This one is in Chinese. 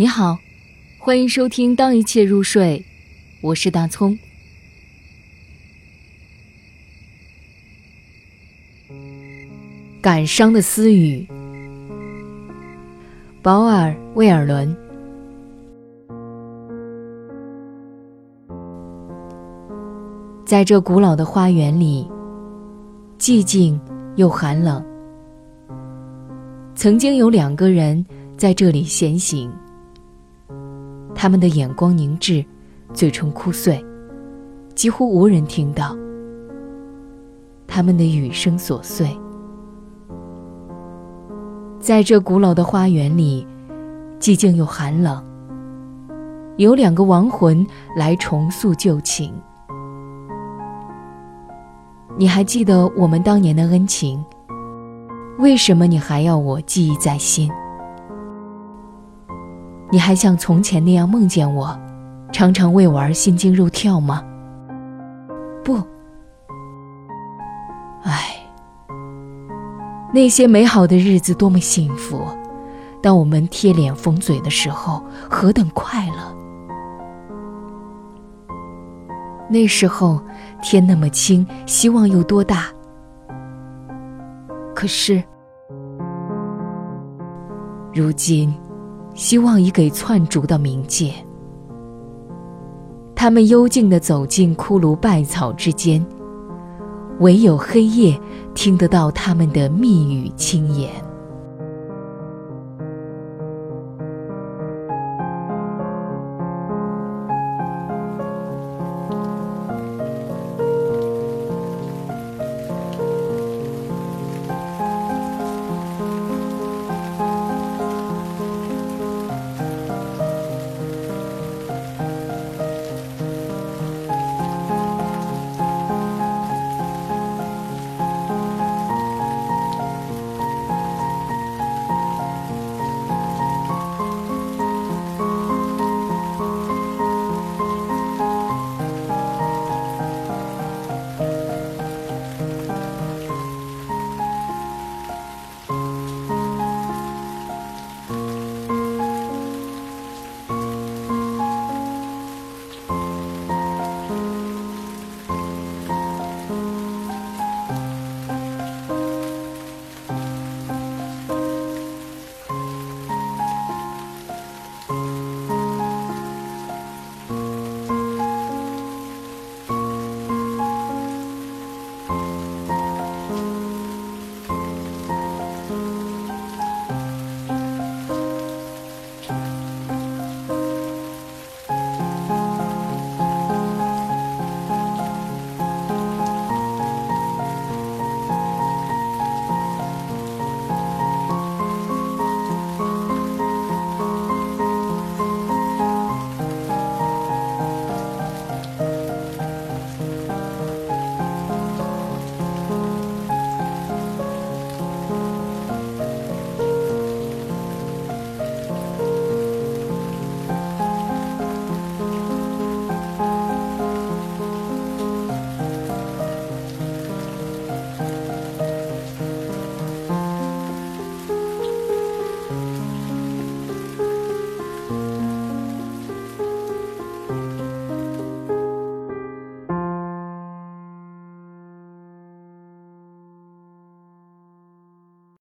你好，欢迎收听《当一切入睡》，我是大葱。感伤的私语，保尔·威尔伦。在这古老的花园里，寂静又寒冷。曾经有两个人在这里闲行，他们的眼光凝滞，嘴唇枯碎，几乎无人听到他们的语声琐碎。在这古老的花园里，寂静又寒冷。有两个亡魂来重塑旧情。你还记得我们当年的恩情？为什么你还要我记忆在心？你还像从前那样梦见我，常常为我而心惊肉跳吗？不。唉，那些美好的日子多么幸福！当我们贴脸缝嘴的时候，何等快乐！那时候天那么清，希望有多大。可是，如今，希望已给窜逐到冥界。他们幽静地走进骷髅败草之间，唯有黑夜听得到他们的密语轻言。